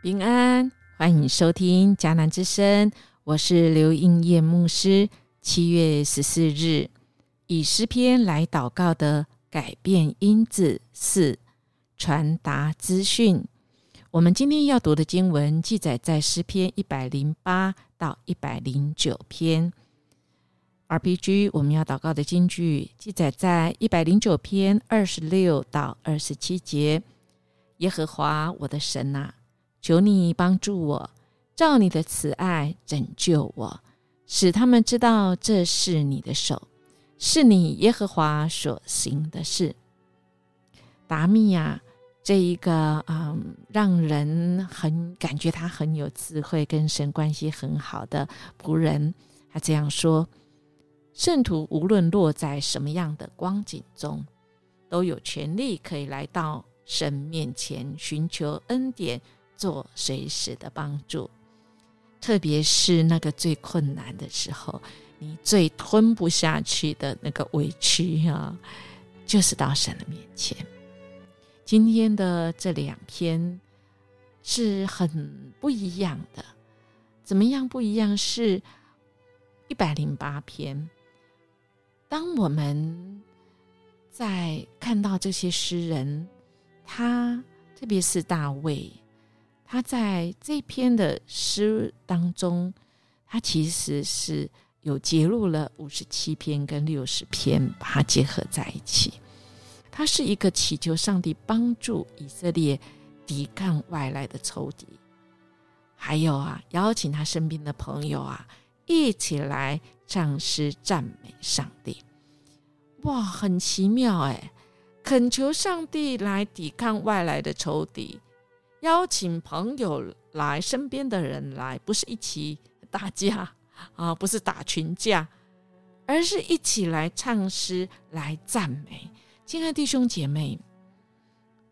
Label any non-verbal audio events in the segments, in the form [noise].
平安欢迎收听迦南之声，我是刘应业牧师。七月十四日，以诗篇来祷告的改变因子四，传达资讯。我们今天要读的经文记载在诗篇一百零八到一百零九篇。RPG 我们要祷告的经句记载在一百零九篇二十六到二十七节。耶和华我的神啊！求你帮助我，照你的慈爱拯救我，使他们知道这是你的手，是你耶和华所行的事。达米亚，这一个嗯，让人很感觉他很有智慧，跟神关系很好的仆人，他这样说：圣徒无论落在什么样的光景中，都有权利可以来到神面前寻求恩典。做随时的帮助，特别是那个最困难的时候，你最吞不下去的那个委屈啊，就是到神的面前。今天的这两篇是很不一样的，怎么样不一样？是一百零八篇。当我们在看到这些诗人，他特别是大卫。他在这篇的诗当中，他其实是有揭录了五十七篇跟六十篇，把它结合在一起。他是一个祈求上帝帮助以色列抵抗外来的仇敌，还有啊，邀请他身边的朋友啊，一起来唱诗赞美上帝。哇，很奇妙哎！恳求上帝来抵抗外来的仇敌。邀请朋友来，身边的人来，不是一起打架啊，不是打群架，而是一起来唱诗来赞美。亲爱的弟兄姐妹，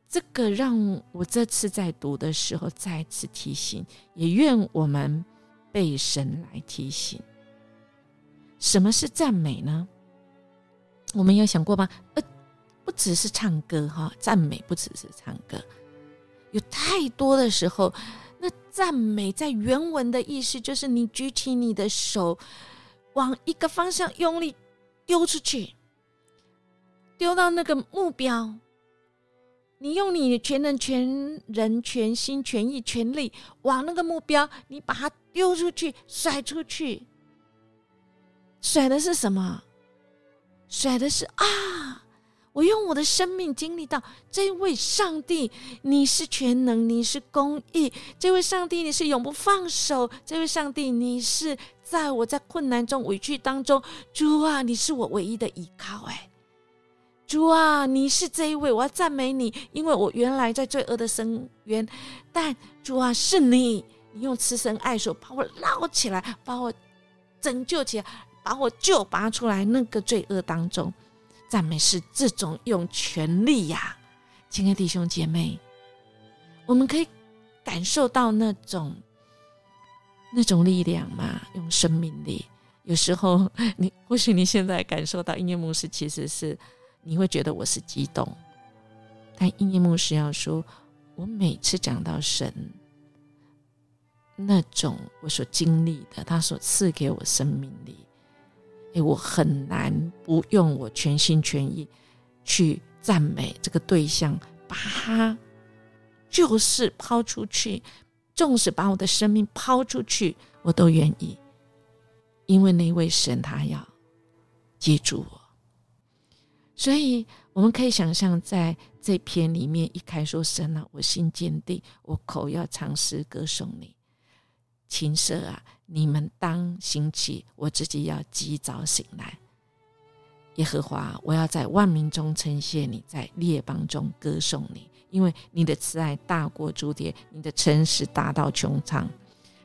这个让我这次在读的时候再次提醒，也愿我们被神来提醒。什么是赞美呢？我们有想过吗？呃，不只是唱歌哈，赞美不只是唱歌。有太多的时候，那赞美在原文的意思就是你举起你的手，往一个方向用力丢出去，丢到那个目标。你用你全能、全人、全心、全意、全力往那个目标，你把它丢出去、甩出去。甩的是什么？甩的是啊！我用我的生命经历到这位上帝，你是全能，你是公义。这位上帝，你是永不放手。这位上帝，你是在我在困难中、委屈当中，主啊，你是我唯一的依靠。哎，主啊，你是这一位，我要赞美你，因为我原来在罪恶的深渊，但主啊，是你，你用慈神爱手把我捞起来，把我拯救起来，把我救拔出来那个罪恶当中。赞美是这种用全力呀，亲爱的弟兄姐妹，我们可以感受到那种那种力量嘛？用生命力。有时候 [laughs] 你或许你现在感受到音乐牧师，其实是你会觉得我是激动，但音乐牧师要说，我每次讲到神那种我所经历的，他所赐给我生命力。我很难不用我全心全意去赞美这个对象，把他就是抛出去，纵使把我的生命抛出去，我都愿意，因为那位神他要接住我。所以我们可以想象，在这篇里面一开说：“神啊，我心坚定，我口要尝试歌颂你。”琴瑟啊，你们当兴起，我自己要及早醒来。耶和华，我要在万民中称谢你，在列邦中歌颂你，因为你的慈爱大过诸天，你的诚实达到穹苍。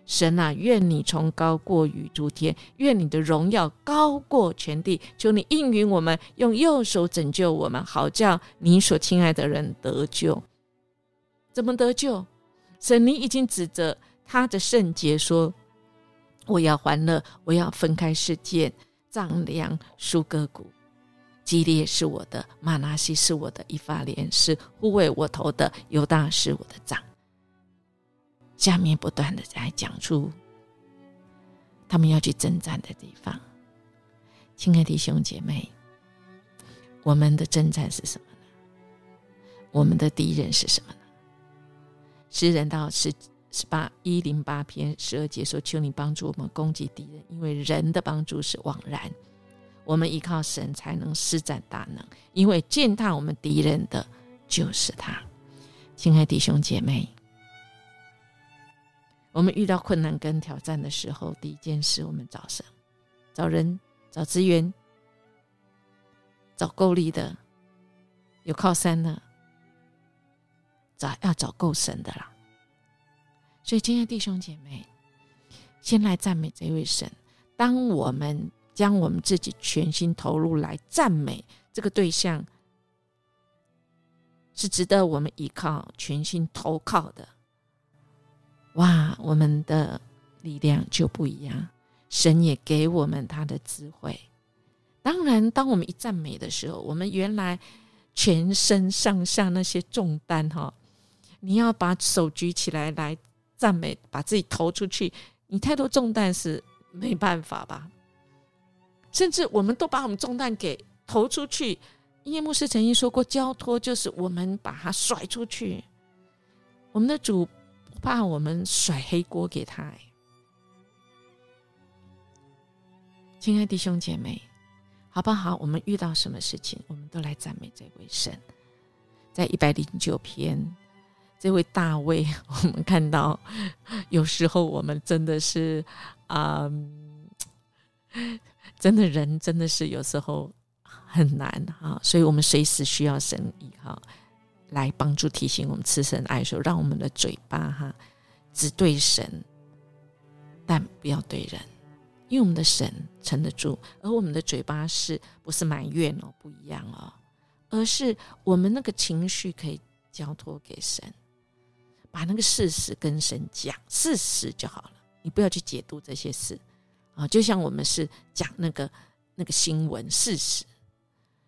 神啊，愿你崇高过于诸天，愿你的荣耀高过全地。求你应允我们，用右手拯救我们，好叫你所亲爱的人得救。怎么得救？神，你已经指责。他的圣洁说：“我要欢乐，我要分开世界，丈量舒歌谷。基列是我的，马拿西是我的，以法莲是护卫我头的，犹大是我的长。下面不断的在讲出他们要去征战的地方。亲爱的弟兄姐妹，我们的征战是什么呢？我们的敌人是什么呢？诗人到十十八一零八篇十二节说：“求你帮助我们攻击敌人，因为人的帮助是枉然。我们依靠神才能施展大能，因为践踏我们敌人的就是他。”亲爱弟兄姐妹。我们遇到困难跟挑战的时候，第一件事，我们找神、找人、找资源、找够力的、有靠山的，找要找够神的啦。所以，今天弟兄姐妹，先来赞美这位神。当我们将我们自己全心投入来赞美这个对象，是值得我们依靠、全心投靠的。哇，我们的力量就不一样。神也给我们他的智慧。当然，当我们一赞美的时候，我们原来全身上下那些重担哈，你要把手举起来来赞美，把自己投出去，你太多重担是没办法吧？甚至我们都把我们重担给投出去。耶牧师曾经说过，交托就是我们把它甩出去。我们的主不。怕我们甩黑锅给他，亲爱弟兄姐妹，好不好？我们遇到什么事情，我们都来赞美这位神。在一百零九篇，这位大卫，[laughs] 我们看到有时候我们真的是啊，真的人真的是有时候很难啊，所以我们随时需要神意哈。来帮助提醒我们慈神爱时候，让我们的嘴巴哈只对神，但不要对人，因为我们的神撑得住，而我们的嘴巴是不是埋怨哦？不一样哦，而是我们那个情绪可以交托给神，把那个事实跟神讲，事实就好了，你不要去解读这些事啊。就像我们是讲那个那个新闻事实，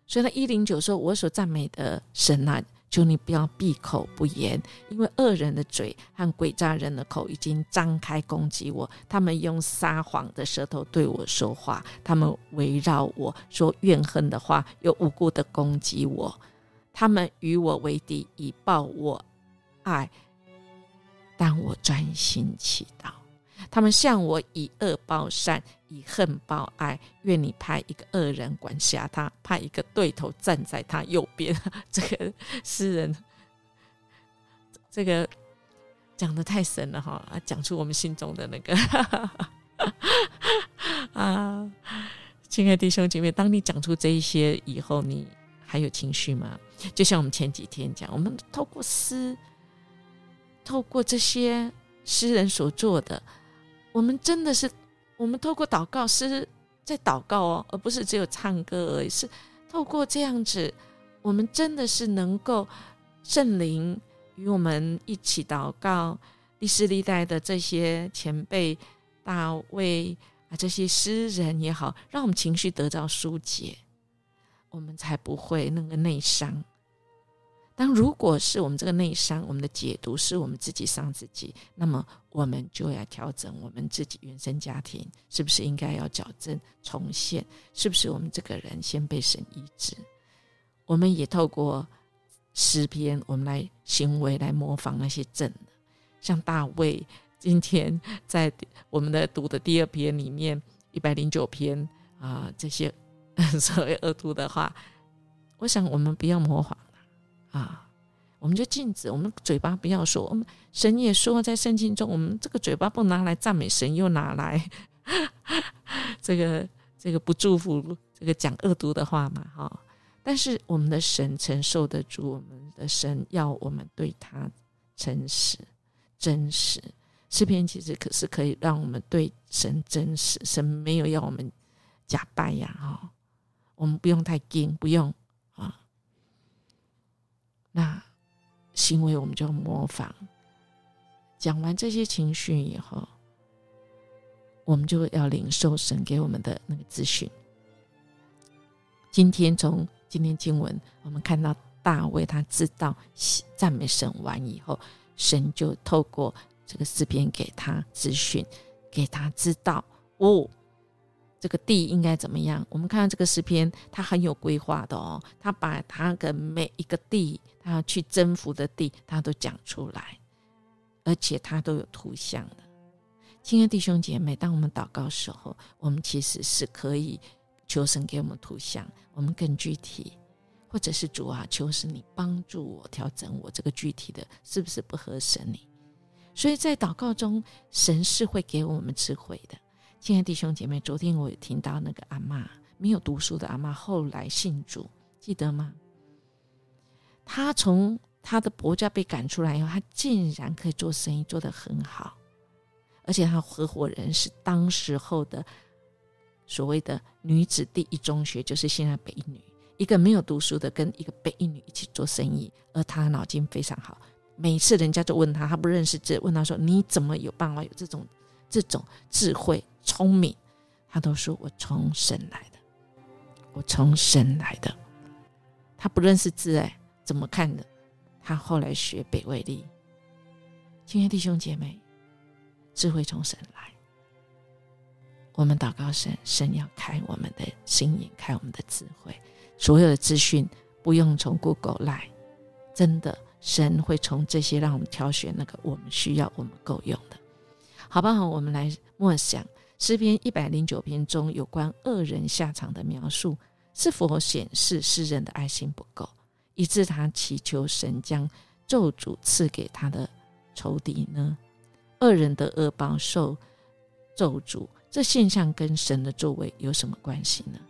所以呢，一零九说：“我所赞美的神啊。”求你不要闭口不言，因为恶人的嘴和诡诈人的口已经张开攻击我。他们用撒谎的舌头对我说话，他们围绕我说怨恨的话，又无故的攻击我。他们与我为敌，以报我爱，但我专心祈祷。他们向我以恶报善，以恨报爱。愿你派一个恶人管辖他，派一个对头站在他右边。[laughs] 这个诗人，这个讲的太神了哈！讲出我们心中的那个 [laughs] 啊，亲爱弟兄姐妹，当你讲出这一些以后，你还有情绪吗？就像我们前几天讲，我们透过诗，透过这些诗人所做的。我们真的是，我们透过祷告是在祷告哦，而不是只有唱歌而已。是透过这样子，我们真的是能够圣灵与我们一起祷告，历史历代的这些前辈大卫啊，这些诗人也好，让我们情绪得到疏解，我们才不会那个内伤。当如果是我们这个内伤，我们的解读是我们自己伤自己，那么我们就要调整我们自己原生家庭，是不是应该要矫正重现？是不是我们这个人先被神医治？我们也透过诗篇，我们来行为来模仿那些正的，像大卫今天在我们的读的第二篇里面一百零九篇啊，这些 [laughs] 所谓恶毒的话，我想我们不要模仿。啊，我们就禁止我们嘴巴不要说。我们神也说，在圣经中，我们这个嘴巴不拿来赞美神，又拿来 [laughs] 这个这个不祝福，这个讲恶毒的话嘛，哈。但是我们的神承受得住，我们的神要我们对他诚实、真实。诗篇其实可是可以让我们对神真实，神没有要我们假扮呀，哈。我们不用太惊，不用。那行为我们就模仿。讲完这些情绪以后，我们就要领受神给我们的那个资讯。今天从今天经文，我们看到大卫他知道赞美神完以后，神就透过这个诗篇给他资讯，给他知道哦，这个地应该怎么样。我们看到这个诗篇，他很有规划的哦，他把他的每一个地，他要去征服的地，他都讲出来，而且他都有图像的。亲爱弟兄姐妹，当我们祷告时候，我们其实是可以求神给我们图像，我们更具体，或者是主啊，求神你帮助我调整我这个具体的，是不是不合神你？所以在祷告中，神是会给我们智慧的。亲爱的弟兄姐妹，昨天我有听到那个阿妈没有读书的阿妈，后来信主，记得吗？他从他的婆家被赶出来以后，他竟然可以做生意，做得很好。而且他合伙人是当时候的所谓的女子第一中学，就是现在北一女，一个没有读书的跟一个北一女一起做生意，而他脑筋非常好。每次人家就问他，他不认识字，问他说：“你怎么有办法有这种这种智慧聪明？”他都说：“我从神来的，我从神来的。”他不认识字，哎，怎么看的？他后来学北魏力。亲爱弟兄姐妹。智慧从神来，我们祷告神，神要开我们的心眼，开我们的智慧。所有的资讯不用从 Google 来，真的，神会从这些让我们挑选那个我们需要、我们够用的，好不好？我们来默想诗篇一百零九篇中有关恶人下场的描述，是否显示诗人的爱心不够，以致他祈求神将咒诅赐给他的仇敌呢？恶人的恶报受咒诅，这现象跟神的作为有什么关系呢？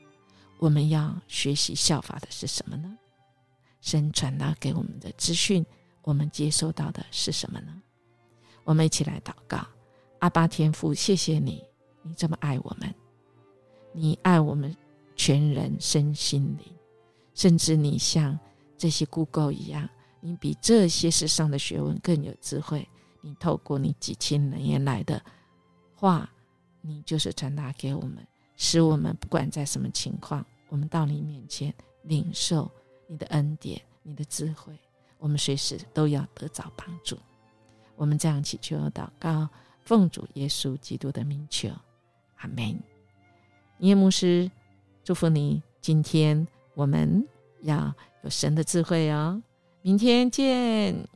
我们要学习效法的是什么呢？神传达给我们的资讯，我们接收到的是什么呢？我们一起来祷告：阿巴天父，谢谢你，你这么爱我们，你爱我们全人身心灵，甚至你像这些古垢一样，你比这些世上的学问更有智慧。你透过你几千年来的话，你就是传达给我们，使我们不管在什么情况，我们到你面前领受你的恩典、你的智慧，我们随时都要得着帮助。我们这样祈求祷告，奉主耶稣基督的名求，阿门。耶牧师祝福你，今天我们要有神的智慧哦。明天见。